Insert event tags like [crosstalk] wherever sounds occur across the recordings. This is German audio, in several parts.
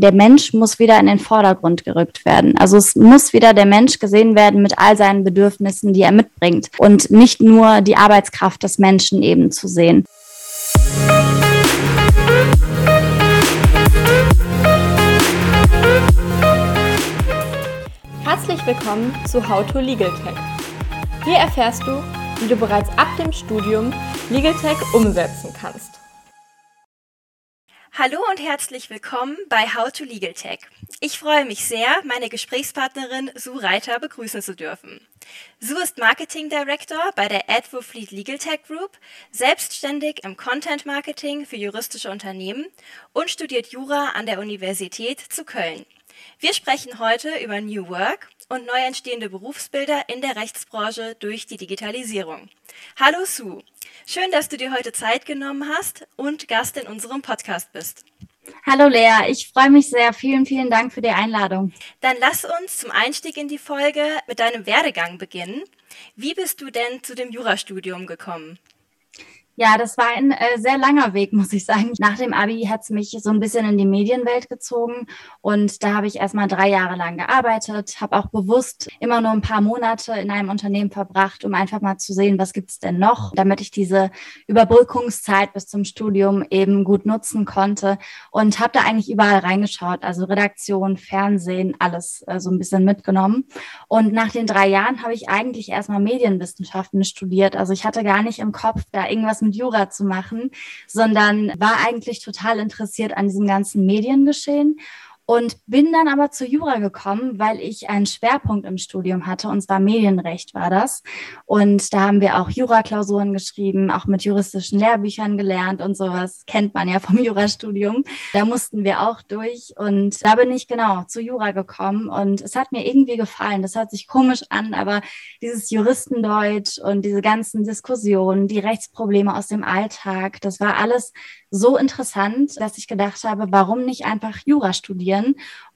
Der Mensch muss wieder in den Vordergrund gerückt werden. Also es muss wieder der Mensch gesehen werden mit all seinen Bedürfnissen, die er mitbringt und nicht nur die Arbeitskraft des Menschen eben zu sehen. Herzlich willkommen zu How to Legal Tech. Hier erfährst du, wie du bereits ab dem Studium Legal Tech umsetzen kannst. Hallo und herzlich willkommen bei How to Legal Tech. Ich freue mich sehr, meine Gesprächspartnerin Sue Reiter begrüßen zu dürfen. Sue ist Marketing Director bei der Advofleet Legal Tech Group, selbstständig im Content Marketing für juristische Unternehmen und studiert Jura an der Universität zu Köln. Wir sprechen heute über New Work und neu entstehende Berufsbilder in der Rechtsbranche durch die Digitalisierung. Hallo Sue, schön, dass du dir heute Zeit genommen hast und Gast in unserem Podcast bist. Hallo Lea, ich freue mich sehr. Vielen, vielen Dank für die Einladung. Dann lass uns zum Einstieg in die Folge mit deinem Werdegang beginnen. Wie bist du denn zu dem Jurastudium gekommen? Ja, das war ein äh, sehr langer Weg, [laughs] muss ich sagen. Nach dem Abi hat es mich so ein bisschen in die Medienwelt gezogen und da habe ich erstmal drei Jahre lang gearbeitet, habe auch bewusst immer nur ein paar Monate in einem Unternehmen verbracht, um einfach mal zu sehen, was gibt's denn noch, damit ich diese Überbrückungszeit bis zum Studium eben gut nutzen konnte und habe da eigentlich überall reingeschaut, also Redaktion, Fernsehen, alles äh, so ein bisschen mitgenommen. Und nach den drei Jahren habe ich eigentlich erstmal Medienwissenschaften studiert. Also ich hatte gar nicht im Kopf, da irgendwas mit mit Jura zu machen, sondern war eigentlich total interessiert an diesem ganzen Mediengeschehen und bin dann aber zu Jura gekommen, weil ich einen Schwerpunkt im Studium hatte, und zwar Medienrecht war das. Und da haben wir auch Juraklausuren geschrieben, auch mit juristischen Lehrbüchern gelernt und sowas, kennt man ja vom [laughs] Jurastudium. Da mussten wir auch durch und da bin ich genau zu Jura gekommen und es hat mir irgendwie gefallen. Das hört sich komisch an, aber dieses Juristendeutsch und diese ganzen Diskussionen, die Rechtsprobleme aus dem Alltag, das war alles so interessant, dass ich gedacht habe, warum nicht einfach Jura studieren?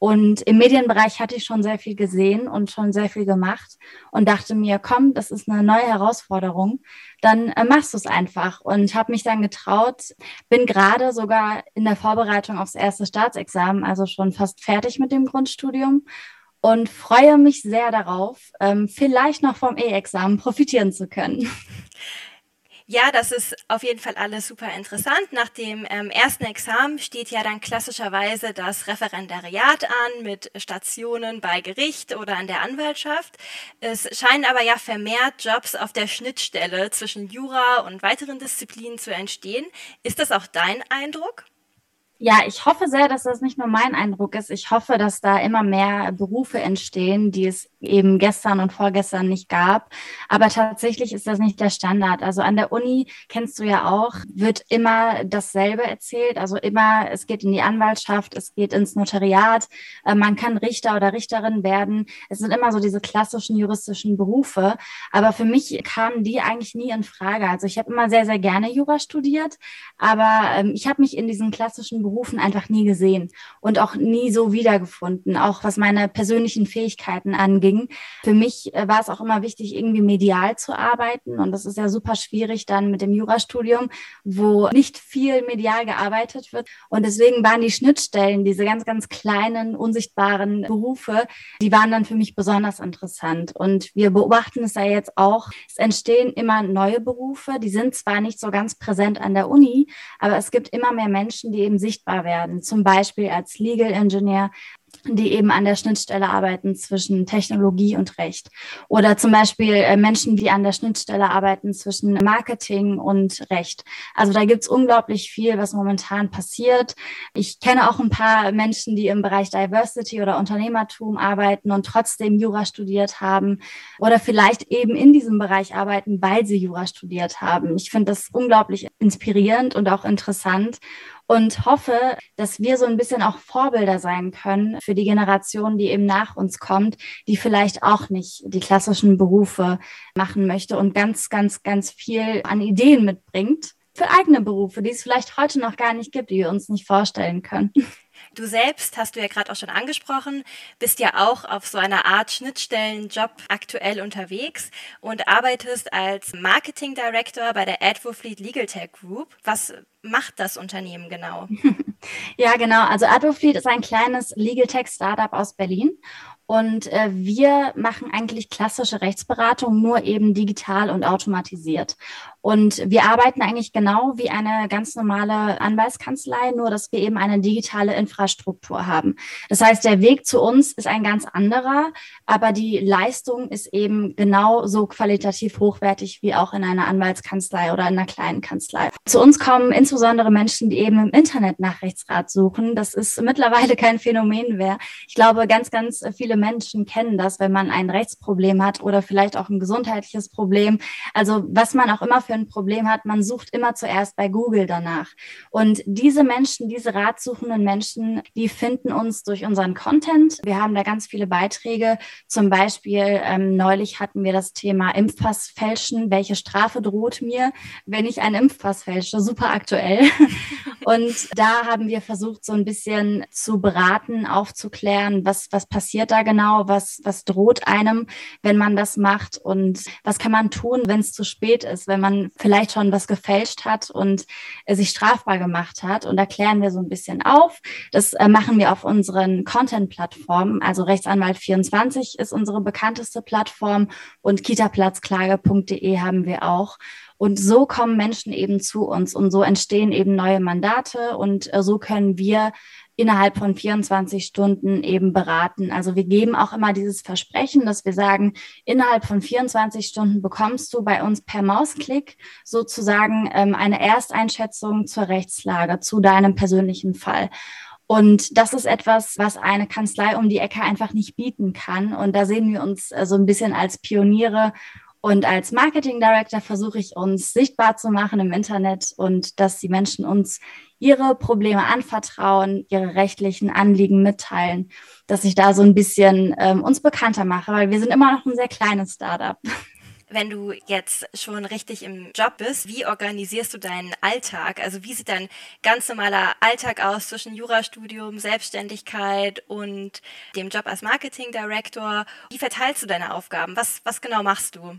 Und im Medienbereich hatte ich schon sehr viel gesehen und schon sehr viel gemacht und dachte mir, komm, das ist eine neue Herausforderung, dann äh, machst du es einfach. Und habe mich dann getraut, bin gerade sogar in der Vorbereitung aufs erste Staatsexamen, also schon fast fertig mit dem Grundstudium und freue mich sehr darauf, ähm, vielleicht noch vom E-Examen profitieren zu können. [laughs] Ja, das ist auf jeden Fall alles super interessant. Nach dem ähm, ersten Examen steht ja dann klassischerweise das Referendariat an mit Stationen bei Gericht oder an der Anwaltschaft. Es scheinen aber ja vermehrt Jobs auf der Schnittstelle zwischen Jura und weiteren Disziplinen zu entstehen. Ist das auch dein Eindruck? Ja, ich hoffe sehr, dass das nicht nur mein Eindruck ist. Ich hoffe, dass da immer mehr Berufe entstehen, die es eben gestern und vorgestern nicht gab. Aber tatsächlich ist das nicht der Standard. Also an der Uni, kennst du ja auch, wird immer dasselbe erzählt. Also immer, es geht in die Anwaltschaft, es geht ins Notariat, äh, man kann Richter oder Richterin werden. Es sind immer so diese klassischen juristischen Berufe. Aber für mich kamen die eigentlich nie in Frage. Also ich habe immer sehr, sehr gerne Jura studiert, aber ähm, ich habe mich in diesen klassischen Berufen einfach nie gesehen und auch nie so wiedergefunden, auch was meine persönlichen Fähigkeiten anging. Für mich äh, war es auch immer wichtig, irgendwie medial zu arbeiten und das ist ja super schwierig dann mit dem Jurastudium, wo nicht viel medial gearbeitet wird. Und deswegen waren die Schnittstellen, diese ganz, ganz kleinen, unsichtbaren Berufe, die waren dann für mich besonders interessant. Und wir beobachten es ja jetzt auch, es entstehen immer neue Berufe, die sind zwar nicht so ganz präsent an der Uni, aber es gibt immer mehr Menschen, die eben sich sichtbar werden, zum Beispiel als Legal Engineer, die eben an der Schnittstelle arbeiten zwischen Technologie und Recht. Oder zum Beispiel äh, Menschen, die an der Schnittstelle arbeiten zwischen Marketing und Recht. Also da gibt's unglaublich viel, was momentan passiert. Ich kenne auch ein paar Menschen, die im Bereich Diversity oder Unternehmertum arbeiten und trotzdem Jura studiert haben oder vielleicht eben in diesem Bereich arbeiten, weil sie Jura studiert haben. Ich finde das unglaublich inspirierend und auch interessant und hoffe, dass wir so ein bisschen auch Vorbilder sein können für die Generation, die eben nach uns kommt, die vielleicht auch nicht die klassischen Berufe machen möchte und ganz, ganz, ganz viel an Ideen mitbringt für eigene Berufe, die es vielleicht heute noch gar nicht gibt, die wir uns nicht vorstellen können. Du selbst, hast du ja gerade auch schon angesprochen, bist ja auch auf so einer Art Schnittstellenjob aktuell unterwegs und arbeitest als Marketing Director bei der Advofleet Legal Tech Group. Was macht das Unternehmen genau? [laughs] ja, genau. Also Advofleet ist ein kleines Legal Tech Startup aus Berlin und äh, wir machen eigentlich klassische Rechtsberatung, nur eben digital und automatisiert. Und wir arbeiten eigentlich genau wie eine ganz normale Anwaltskanzlei, nur dass wir eben eine digitale Infrastruktur haben. Das heißt, der Weg zu uns ist ein ganz anderer, aber die Leistung ist eben genauso qualitativ hochwertig wie auch in einer Anwaltskanzlei oder in einer kleinen Kanzlei. Zu uns kommen insbesondere Menschen, die eben im Internet nach Rechtsrat suchen. Das ist mittlerweile kein Phänomen mehr. Ich glaube, ganz, ganz viele Menschen kennen das, wenn man ein Rechtsproblem hat oder vielleicht auch ein gesundheitliches Problem. Also was man auch immer für ein Problem hat, man sucht immer zuerst bei Google danach. Und diese Menschen, diese ratsuchenden Menschen, die finden uns durch unseren Content. Wir haben da ganz viele Beiträge. Zum Beispiel ähm, neulich hatten wir das Thema Impfpass fälschen. Welche Strafe droht mir, wenn ich einen Impfpass fälsche? Super aktuell. [laughs] Und da haben wir versucht, so ein bisschen zu beraten, aufzuklären, was, was passiert da genau, was, was droht einem, wenn man das macht und was kann man tun, wenn es zu spät ist, wenn man vielleicht schon was gefälscht hat und äh, sich strafbar gemacht hat. Und da klären wir so ein bisschen auf. Das äh, machen wir auf unseren Content-Plattformen. Also Rechtsanwalt24 ist unsere bekannteste Plattform und kitaplatzklage.de haben wir auch. Und so kommen Menschen eben zu uns und so entstehen eben neue Mandate und äh, so können wir innerhalb von 24 Stunden eben beraten. Also wir geben auch immer dieses Versprechen, dass wir sagen, innerhalb von 24 Stunden bekommst du bei uns per Mausklick sozusagen ähm, eine Ersteinschätzung zur Rechtslage, zu deinem persönlichen Fall. Und das ist etwas, was eine Kanzlei um die Ecke einfach nicht bieten kann. Und da sehen wir uns äh, so ein bisschen als Pioniere und als Marketing Director versuche ich uns sichtbar zu machen im Internet und dass die Menschen uns ihre Probleme anvertrauen, ihre rechtlichen Anliegen mitteilen, dass ich da so ein bisschen ähm, uns bekannter mache, weil wir sind immer noch ein sehr kleines Startup. Wenn du jetzt schon richtig im Job bist, wie organisierst du deinen Alltag? Also wie sieht dein ganz normaler Alltag aus zwischen Jurastudium, Selbstständigkeit und dem Job als Marketing Director? Wie verteilst du deine Aufgaben? Was, was genau machst du?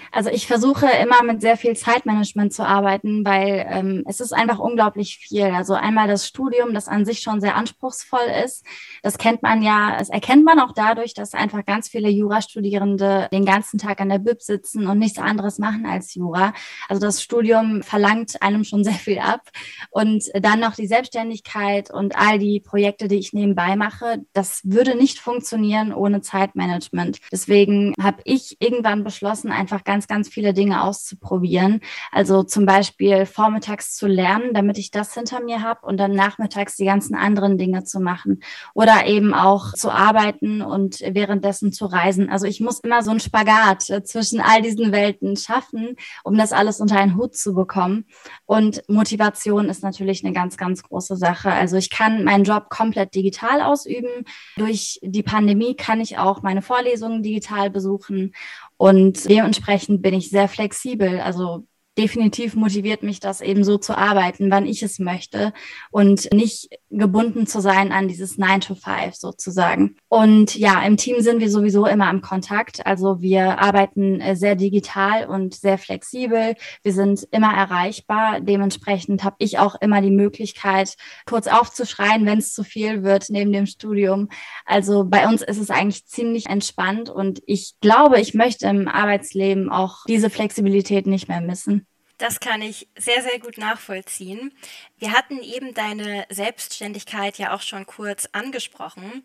Also ich versuche immer mit sehr viel Zeitmanagement zu arbeiten, weil ähm, es ist einfach unglaublich viel. Also einmal das Studium, das an sich schon sehr anspruchsvoll ist. Das kennt man ja, das erkennt man auch dadurch, dass einfach ganz viele Jurastudierende den ganzen Tag an der Bib sitzen und nichts anderes machen als Jura. Also das Studium verlangt einem schon sehr viel ab. Und dann noch die Selbstständigkeit und all die Projekte, die ich nebenbei mache, das würde nicht funktionieren ohne Zeitmanagement. Deswegen habe ich irgendwann beschlossen, einfach ganz ganz, ganz viele Dinge auszuprobieren. Also zum Beispiel vormittags zu lernen, damit ich das hinter mir habe und dann nachmittags die ganzen anderen Dinge zu machen. Oder eben auch zu arbeiten und währenddessen zu reisen. Also ich muss immer so einen Spagat äh, zwischen all diesen Welten schaffen, um das alles unter einen Hut zu bekommen. Und Motivation ist natürlich eine ganz, ganz große Sache. Also ich kann meinen Job komplett digital ausüben. Durch die Pandemie kann ich auch meine Vorlesungen digital besuchen. Und dementsprechend bin ich sehr flexibel. Also definitiv motiviert mich das eben so zu arbeiten, wann ich es möchte und nicht gebunden zu sein an dieses 9 to 5 sozusagen. Und ja, im Team sind wir sowieso immer im Kontakt. Also wir arbeiten äh, sehr digital und sehr flexibel. Wir sind immer erreichbar. Dementsprechend habe ich auch immer die Möglichkeit, kurz aufzuschreien, wenn es zu viel wird neben dem Studium. Also bei uns ist es eigentlich ziemlich entspannt und ich glaube, ich möchte im Arbeitsleben auch diese Flexibilität nicht mehr missen. Das kann ich sehr, sehr gut nachvollziehen. Wir hatten eben deine Selbstständigkeit ja auch schon kurz angesprochen.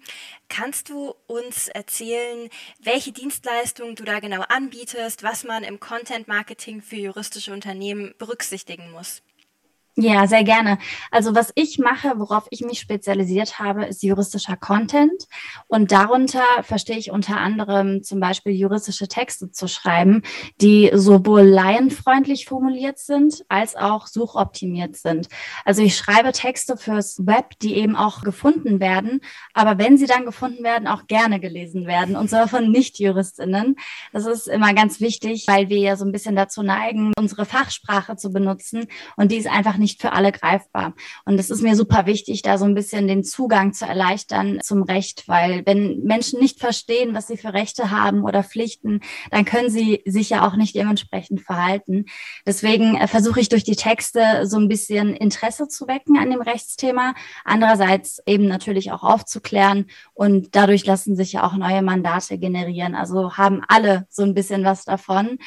Kannst du uns erzählen, welche Dienstleistungen du da genau anbietest, was man im Content Marketing für juristische Unternehmen berücksichtigen muss? Ja, sehr gerne. Also was ich mache, worauf ich mich spezialisiert habe, ist juristischer Content. Und darunter verstehe ich unter anderem zum Beispiel juristische Texte zu schreiben, die sowohl laienfreundlich formuliert sind, als auch suchoptimiert sind. Also ich schreibe Texte fürs Web, die eben auch gefunden werden, aber wenn sie dann gefunden werden, auch gerne gelesen werden, und zwar von Nicht-Juristinnen. Das ist immer ganz wichtig, weil wir ja so ein bisschen dazu neigen, unsere Fachsprache zu benutzen und die ist einfach nicht nicht für alle greifbar. Und es ist mir super wichtig, da so ein bisschen den Zugang zu erleichtern zum Recht, weil wenn Menschen nicht verstehen, was sie für Rechte haben oder Pflichten, dann können sie sich ja auch nicht dementsprechend verhalten. Deswegen äh, versuche ich durch die Texte so ein bisschen Interesse zu wecken an dem Rechtsthema, andererseits eben natürlich auch aufzuklären und dadurch lassen sich ja auch neue Mandate generieren. Also haben alle so ein bisschen was davon.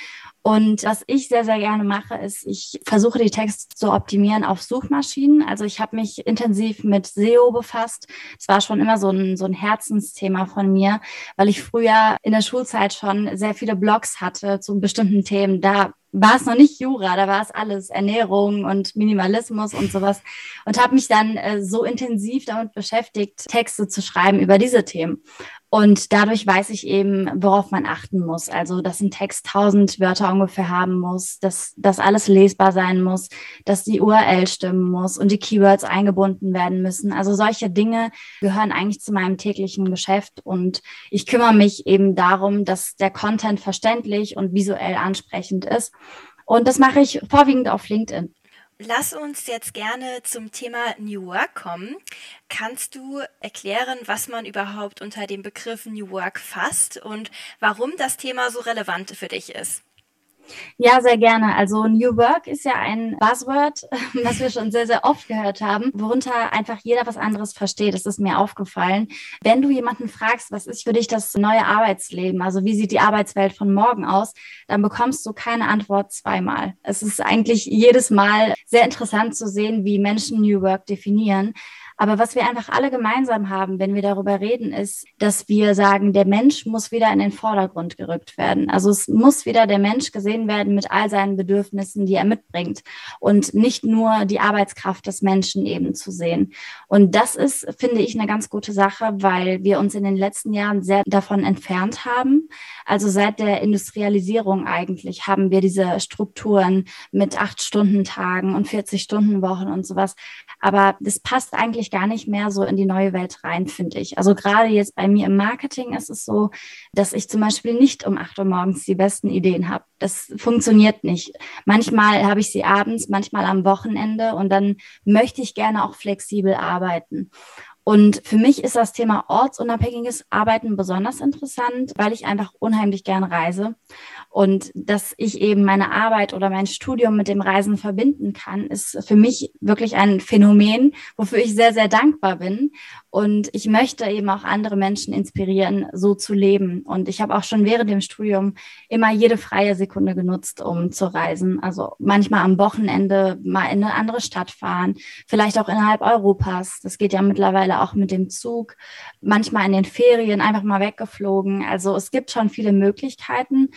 Und was ich sehr, sehr gerne mache, ist, ich versuche die Texte zu optimieren auf Suchmaschinen. Also ich habe mich intensiv mit SEO befasst. Es war schon immer so ein, so ein Herzensthema von mir, weil ich früher in der Schulzeit schon sehr viele Blogs hatte zu bestimmten Themen. Da war es noch nicht Jura, da war es alles Ernährung und Minimalismus und sowas und habe mich dann äh, so intensiv damit beschäftigt, Texte zu schreiben über diese Themen. Und dadurch weiß ich eben, worauf man achten muss. Also, dass ein Text tausend Wörter ungefähr haben muss, dass das alles lesbar sein muss, dass die URL stimmen muss und die Keywords eingebunden werden müssen. Also solche Dinge gehören eigentlich zu meinem täglichen Geschäft und ich kümmere mich eben darum, dass der Content verständlich und visuell ansprechend ist. Und das mache ich vorwiegend auf LinkedIn. Lass uns jetzt gerne zum Thema New Work kommen. Kannst du erklären, was man überhaupt unter dem Begriff New Work fasst und warum das Thema so relevant für dich ist? Ja, sehr gerne. Also New Work ist ja ein Buzzword, [laughs] was wir schon sehr, sehr oft gehört haben, worunter einfach jeder was anderes versteht. Das ist mir aufgefallen. Wenn du jemanden fragst, was ist für dich das neue Arbeitsleben, also wie sieht die Arbeitswelt von morgen aus, dann bekommst du keine Antwort zweimal. Es ist eigentlich jedes Mal sehr interessant zu sehen, wie Menschen New Work definieren. Aber was wir einfach alle gemeinsam haben, wenn wir darüber reden, ist, dass wir sagen, der Mensch muss wieder in den Vordergrund gerückt werden. Also es muss wieder der Mensch gesehen werden mit all seinen Bedürfnissen, die er mitbringt und nicht nur die Arbeitskraft des Menschen eben zu sehen. Und das ist, finde ich, eine ganz gute Sache, weil wir uns in den letzten Jahren sehr davon entfernt haben. Also seit der Industrialisierung eigentlich haben wir diese Strukturen mit acht Stunden Tagen und 40 Stunden Wochen und sowas. Aber das passt eigentlich gar nicht mehr so in die neue Welt rein, finde ich. Also gerade jetzt bei mir im Marketing ist es so, dass ich zum Beispiel nicht um acht Uhr morgens die besten Ideen habe. Das funktioniert nicht. Manchmal habe ich sie abends, manchmal am Wochenende und dann möchte ich gerne auch flexibel arbeiten. Und für mich ist das Thema ortsunabhängiges Arbeiten besonders interessant, weil ich einfach unheimlich gern reise. Und dass ich eben meine Arbeit oder mein Studium mit dem Reisen verbinden kann, ist für mich wirklich ein Phänomen, wofür ich sehr, sehr dankbar bin. Und ich möchte eben auch andere Menschen inspirieren, so zu leben. Und ich habe auch schon während dem Studium immer jede freie Sekunde genutzt, um zu reisen. Also manchmal am Wochenende mal in eine andere Stadt fahren, vielleicht auch innerhalb Europas. Das geht ja mittlerweile auch mit dem Zug. Manchmal in den Ferien einfach mal weggeflogen. Also es gibt schon viele Möglichkeiten.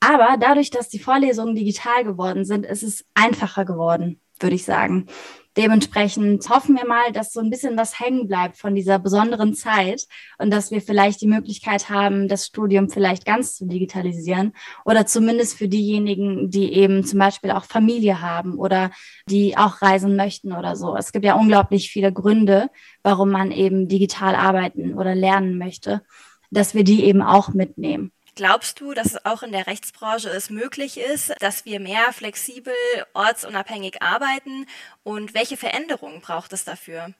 Aber dadurch, dass die Vorlesungen digital geworden sind, ist es einfacher geworden, würde ich sagen. Dementsprechend hoffen wir mal, dass so ein bisschen was hängen bleibt von dieser besonderen Zeit und dass wir vielleicht die Möglichkeit haben, das Studium vielleicht ganz zu digitalisieren oder zumindest für diejenigen, die eben zum Beispiel auch Familie haben oder die auch reisen möchten oder so. Es gibt ja unglaublich viele Gründe, warum man eben digital arbeiten oder lernen möchte, dass wir die eben auch mitnehmen. Glaubst du, dass es auch in der Rechtsbranche es möglich ist, dass wir mehr flexibel, ortsunabhängig arbeiten? Und welche Veränderungen braucht es dafür?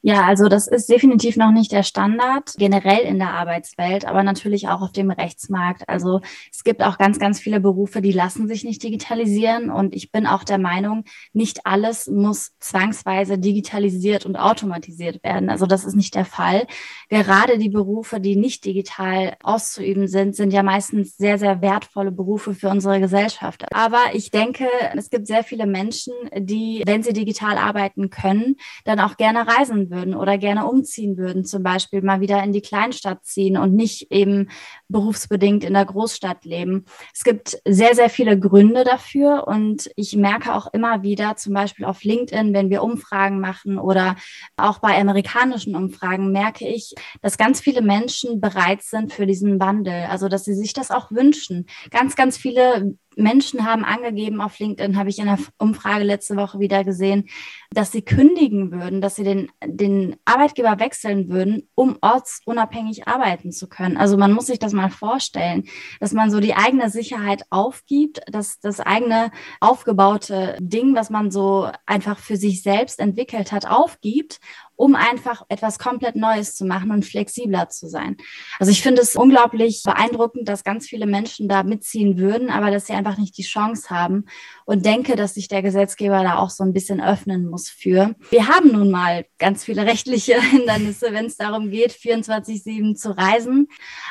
Ja, also das ist definitiv noch nicht der Standard generell in der Arbeitswelt, aber natürlich auch auf dem Rechtsmarkt. Also es gibt auch ganz, ganz viele Berufe, die lassen sich nicht digitalisieren. Und ich bin auch der Meinung, nicht alles muss zwangsweise digitalisiert und automatisiert werden. Also das ist nicht der Fall. Gerade die Berufe, die nicht digital auszuüben sind, sind ja meistens sehr, sehr wertvolle Berufe für unsere Gesellschaft. Aber ich denke, es gibt sehr viele Menschen, die, wenn sie digital arbeiten können, dann auch gerne reisen würden oder gerne umziehen würden, zum Beispiel mal wieder in die Kleinstadt ziehen und nicht eben berufsbedingt in der Großstadt leben. Es gibt sehr, sehr viele Gründe dafür und ich merke auch immer wieder, zum Beispiel auf LinkedIn, wenn wir Umfragen machen oder auch bei amerikanischen Umfragen, merke ich, dass ganz viele Menschen bereit sind für diesen Wandel, also dass sie sich das auch wünschen. Ganz, ganz viele Menschen haben angegeben auf LinkedIn, habe ich in der Umfrage letzte Woche wieder gesehen, dass sie kündigen würden, dass sie den, den Arbeitgeber wechseln würden, um ortsunabhängig arbeiten zu können. Also man muss sich das mal vorstellen, dass man so die eigene Sicherheit aufgibt, dass das eigene aufgebaute Ding, was man so einfach für sich selbst entwickelt hat, aufgibt um einfach etwas komplett Neues zu machen und flexibler zu sein. Also ich finde es unglaublich beeindruckend, dass ganz viele Menschen da mitziehen würden, aber dass sie einfach nicht die Chance haben und denke, dass sich der Gesetzgeber da auch so ein bisschen öffnen muss für. Wir haben nun mal ganz viele rechtliche [laughs] Hindernisse, wenn es darum geht, 24-7 zu reisen.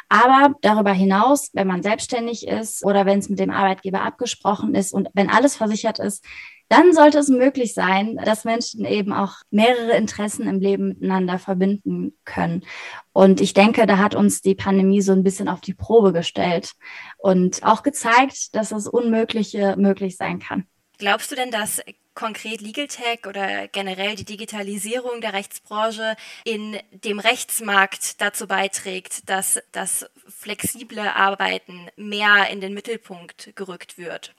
Aber darüber hinaus, wenn man selbstständig ist oder wenn es mit dem Arbeitgeber abgesprochen ist und wenn alles versichert ist, dann sollte es möglich sein, dass Menschen eben auch mehrere Interessen im Leben miteinander verbinden können. Und ich denke, da hat uns die Pandemie so ein bisschen auf die Probe gestellt und auch gezeigt, dass das Unmögliche möglich sein kann. Glaubst du denn, dass konkret Legal Tech oder generell die Digitalisierung der Rechtsbranche in dem Rechtsmarkt dazu beiträgt, dass das flexible Arbeiten mehr in den Mittelpunkt gerückt wird?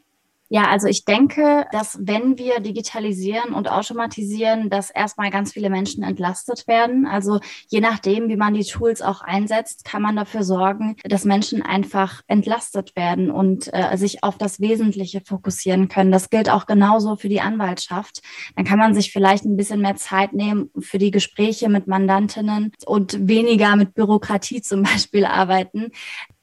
Ja, also ich denke, dass wenn wir digitalisieren und automatisieren, dass erstmal ganz viele Menschen entlastet werden. Also je nachdem, wie man die Tools auch einsetzt, kann man dafür sorgen, dass Menschen einfach entlastet werden und äh, sich auf das Wesentliche fokussieren können. Das gilt auch genauso für die Anwaltschaft. Dann kann man sich vielleicht ein bisschen mehr Zeit nehmen für die Gespräche mit Mandantinnen und weniger mit Bürokratie zum Beispiel arbeiten.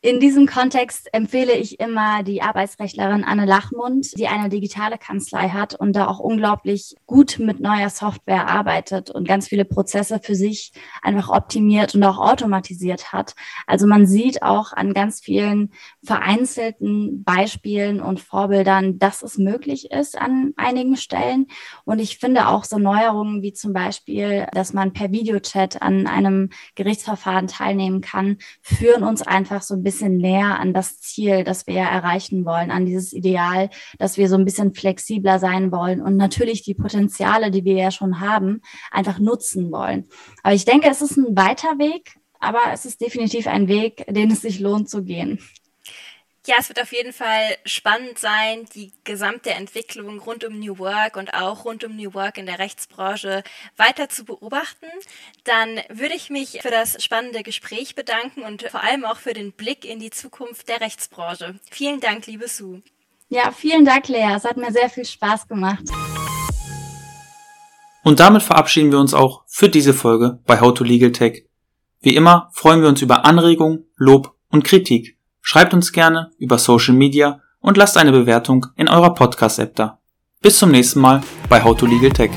In diesem Kontext empfehle ich immer die Arbeitsrechtlerin Anne Lachmund, die eine digitale Kanzlei hat und da auch unglaublich gut mit neuer Software arbeitet und ganz viele Prozesse für sich einfach optimiert und auch automatisiert hat. Also man sieht auch an ganz vielen vereinzelten Beispielen und Vorbildern, dass es möglich ist an einigen Stellen. Und ich finde auch so Neuerungen wie zum Beispiel, dass man per Videochat an einem Gerichtsverfahren teilnehmen kann, führen uns einfach so ein bisschen bisschen näher an das Ziel, das wir ja erreichen wollen, an dieses Ideal, dass wir so ein bisschen flexibler sein wollen und natürlich die Potenziale, die wir ja schon haben, einfach nutzen wollen. Aber ich denke, es ist ein weiter Weg, aber es ist definitiv ein Weg, den es sich lohnt zu gehen. Ja, es wird auf jeden Fall spannend sein, die gesamte Entwicklung rund um New Work und auch rund um New Work in der Rechtsbranche weiter zu beobachten. Dann würde ich mich für das spannende Gespräch bedanken und vor allem auch für den Blick in die Zukunft der Rechtsbranche. Vielen Dank, liebe Sue. Ja, vielen Dank, Lea. Es hat mir sehr viel Spaß gemacht. Und damit verabschieden wir uns auch für diese Folge bei How to Legal Tech. Wie immer freuen wir uns über Anregungen, Lob und Kritik. Schreibt uns gerne über Social Media und lasst eine Bewertung in eurer Podcast-App da. Bis zum nächsten Mal bei How to Legal Tech.